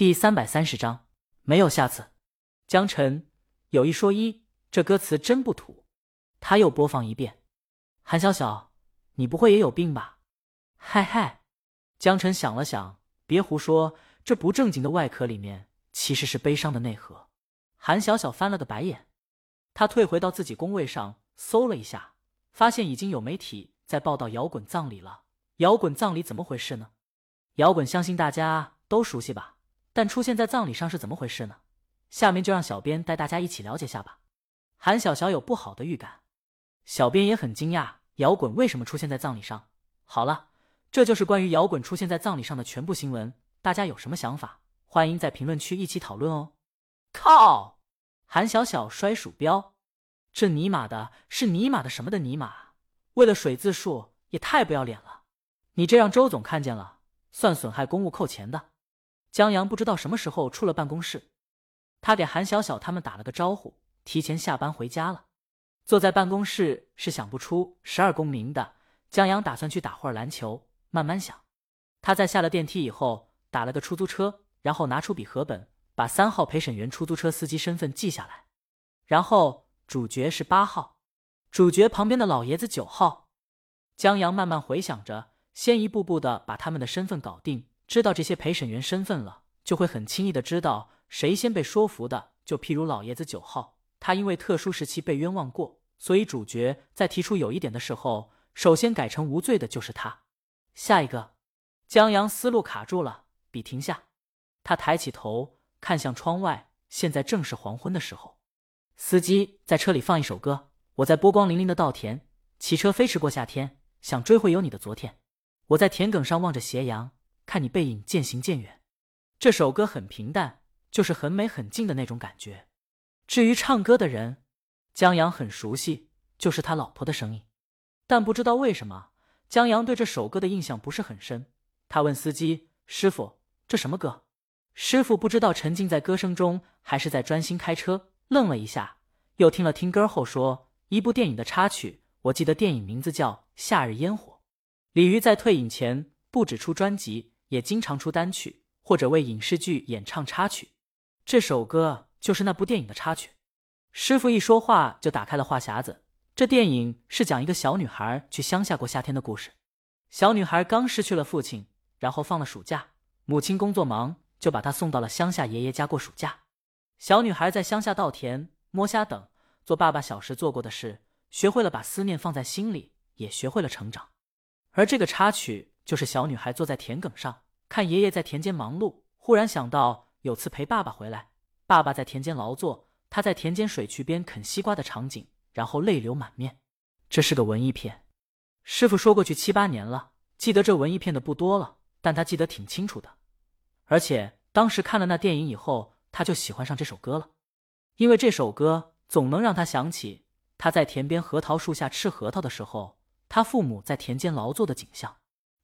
第三百三十章，没有下次。江晨有一说一，这歌词真不土。他又播放一遍。韩小小，你不会也有病吧？嗨嗨。江晨想了想，别胡说，这不正经的外壳里面其实是悲伤的内核。韩小小翻了个白眼，他退回到自己工位上，搜了一下，发现已经有媒体在报道摇滚葬礼了。摇滚葬礼怎么回事呢？摇滚相信大家都熟悉吧？但出现在葬礼上是怎么回事呢？下面就让小编带大家一起了解下吧。韩小小有不好的预感，小编也很惊讶，摇滚为什么出现在葬礼上？好了，这就是关于摇滚出现在葬礼上的全部新闻。大家有什么想法？欢迎在评论区一起讨论哦。靠！韩小小摔鼠标，这尼玛的是尼玛的什么的尼玛？为了水字数也太不要脸了！你这让周总看见了，算损害公务扣钱的。江阳不知道什么时候出了办公室，他给韩小小他们打了个招呼，提前下班回家了。坐在办公室是想不出十二公民的。江阳打算去打会儿篮球，慢慢想。他在下了电梯以后打了个出租车，然后拿出笔和本，把三号陪审员出租车司机身份记下来。然后主角是八号，主角旁边的老爷子九号。江阳慢慢回想着，先一步步的把他们的身份搞定。知道这些陪审员身份了，就会很轻易的知道谁先被说服的。就譬如老爷子九号，他因为特殊时期被冤枉过，所以主角在提出有一点的时候，首先改成无罪的就是他。下一个，江阳思路卡住了，笔停下，他抬起头看向窗外，现在正是黄昏的时候。司机在车里放一首歌，我在波光粼粼的稻田，骑车飞驰过夏天，想追回有你的昨天。我在田埂上望着斜阳。看你背影渐行渐远，这首歌很平淡，就是很美很静的那种感觉。至于唱歌的人，江阳很熟悉，就是他老婆的声音。但不知道为什么，江阳对这首歌的印象不是很深。他问司机：“师傅，这什么歌？”师傅不知道沉浸在歌声中，还是在专心开车，愣了一下，又听了听歌后说：“一部电影的插曲，我记得电影名字叫《夏日烟火》。”李鱼在退隐前不止出专辑。也经常出单曲，或者为影视剧演唱插曲。这首歌就是那部电影的插曲。师傅一说话就打开了话匣子。这电影是讲一个小女孩去乡下过夏天的故事。小女孩刚失去了父亲，然后放了暑假，母亲工作忙，就把她送到了乡下爷爷家过暑假。小女孩在乡下稻田摸虾等，做爸爸小时做过的事，学会了把思念放在心里，也学会了成长。而这个插曲。就是小女孩坐在田埂上，看爷爷在田间忙碌，忽然想到有次陪爸爸回来，爸爸在田间劳作，他在田间水渠边啃西瓜的场景，然后泪流满面。这是个文艺片，师傅说过去七八年了，记得这文艺片的不多了，但他记得挺清楚的。而且当时看了那电影以后，他就喜欢上这首歌了，因为这首歌总能让他想起他在田边核桃树下吃核桃的时候，他父母在田间劳作的景象。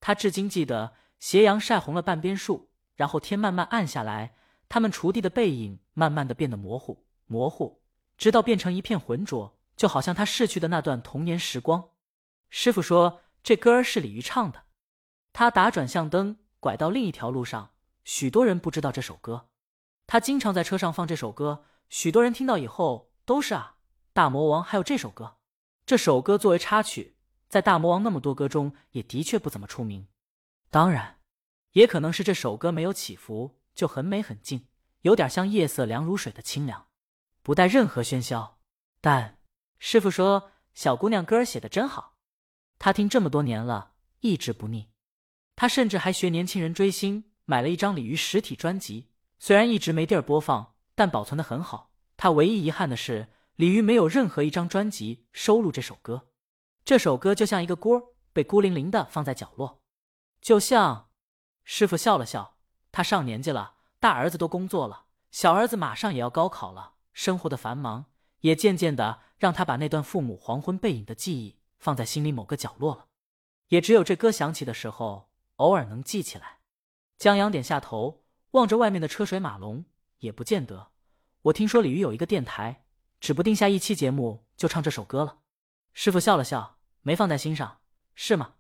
他至今记得斜阳晒红了半边树，然后天慢慢暗下来，他们锄地的背影慢慢的变得模糊，模糊，直到变成一片浑浊，就好像他逝去的那段童年时光。师傅说这歌儿是李鱼唱的。他打转向灯，拐到另一条路上，许多人不知道这首歌。他经常在车上放这首歌，许多人听到以后都是啊，大魔王还有这首歌。这首歌作为插曲。在大魔王那么多歌中，也的确不怎么出名。当然，也可能是这首歌没有起伏，就很美很静，有点像夜色凉如水的清凉，不带任何喧嚣。但师傅说，小姑娘歌写的真好，他听这么多年了，一直不腻。他甚至还学年轻人追星，买了一张鲤鱼实体专辑。虽然一直没地儿播放，但保存的很好。他唯一遗憾的是，鲤鱼没有任何一张专辑收录这首歌。这首歌就像一个锅，被孤零零的放在角落，就像师傅笑了笑。他上年纪了，大儿子都工作了，小儿子马上也要高考了，生活的繁忙也渐渐的让他把那段父母黄昏背影的记忆放在心里某个角落了。也只有这歌响起的时候，偶尔能记起来。江阳点下头，望着外面的车水马龙，也不见得。我听说鲤鱼有一个电台，指不定下一期节目就唱这首歌了。师傅笑了笑。没放在心上，是吗？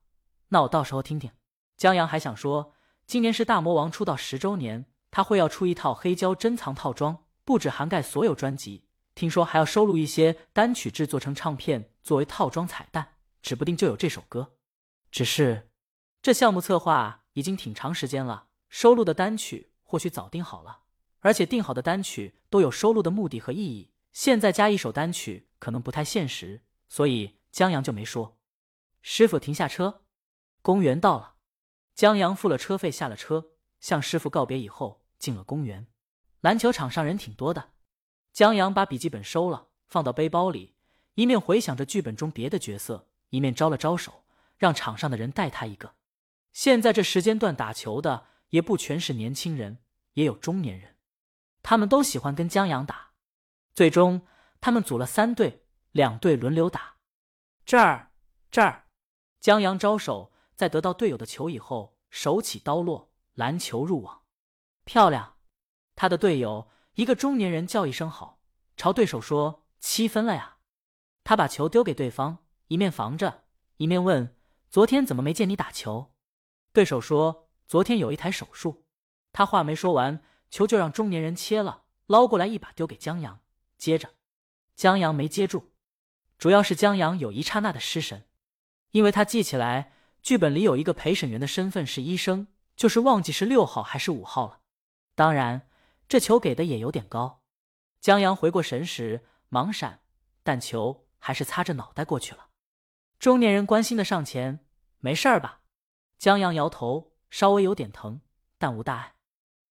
那我到时候听听。江阳还想说，今年是大魔王出道十周年，他会要出一套黑胶珍藏套装，不止涵盖所有专辑，听说还要收录一些单曲制作成唱片作为套装彩蛋，指不定就有这首歌。只是这项目策划已经挺长时间了，收录的单曲或许早定好了，而且定好的单曲都有收录的目的和意义，现在加一首单曲可能不太现实，所以江阳就没说。师傅停下车，公园到了。江阳付了车费，下了车，向师傅告别以后，进了公园。篮球场上人挺多的。江阳把笔记本收了，放到背包里，一面回想着剧本中别的角色，一面招了招手，让场上的人带他一个。现在这时间段打球的也不全是年轻人，也有中年人，他们都喜欢跟江阳打。最终，他们组了三队，两队轮流打。这儿，这儿，江阳招手。在得到队友的球以后，手起刀落，篮球入网，漂亮！他的队友一个中年人叫一声好，朝对手说：“七分了呀！”他把球丢给对方，一面防着，一面问：“昨天怎么没见你打球？”对手说：“昨天有一台手术。”他话没说完，球就让中年人切了，捞过来一把丢给江阳，接着江阳没接住，主要是江阳有一刹那的失神，因为他记起来。剧本里有一个陪审员的身份是医生，就是忘记是六号还是五号了。当然，这球给的也有点高。江阳回过神时忙闪，但球还是擦着脑袋过去了。中年人关心的上前：“没事儿吧？”江阳摇头，稍微有点疼，但无大碍，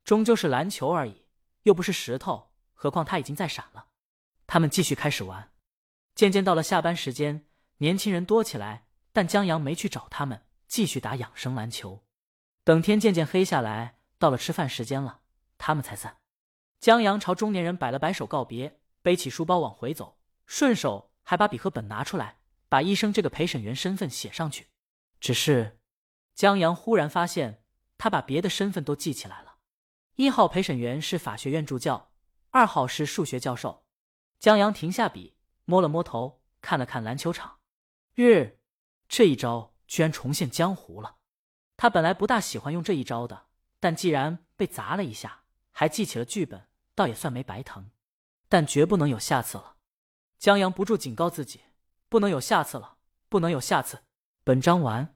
终究是篮球而已，又不是石头。何况他已经在闪了。他们继续开始玩。渐渐到了下班时间，年轻人多起来，但江阳没去找他们。继续打养生篮球，等天渐渐黑下来，到了吃饭时间了，他们才散。江阳朝中年人摆了摆手告别，背起书包往回走，顺手还把笔和本拿出来，把医生这个陪审员身份写上去。只是，江阳忽然发现，他把别的身份都记起来了。一号陪审员是法学院助教，二号是数学教授。江阳停下笔，摸了摸头，看了看篮球场。日，这一招。居然重现江湖了！他本来不大喜欢用这一招的，但既然被砸了一下，还记起了剧本，倒也算没白疼。但绝不能有下次了。江阳不住警告自己，不能有下次了，不能有下次。本章完。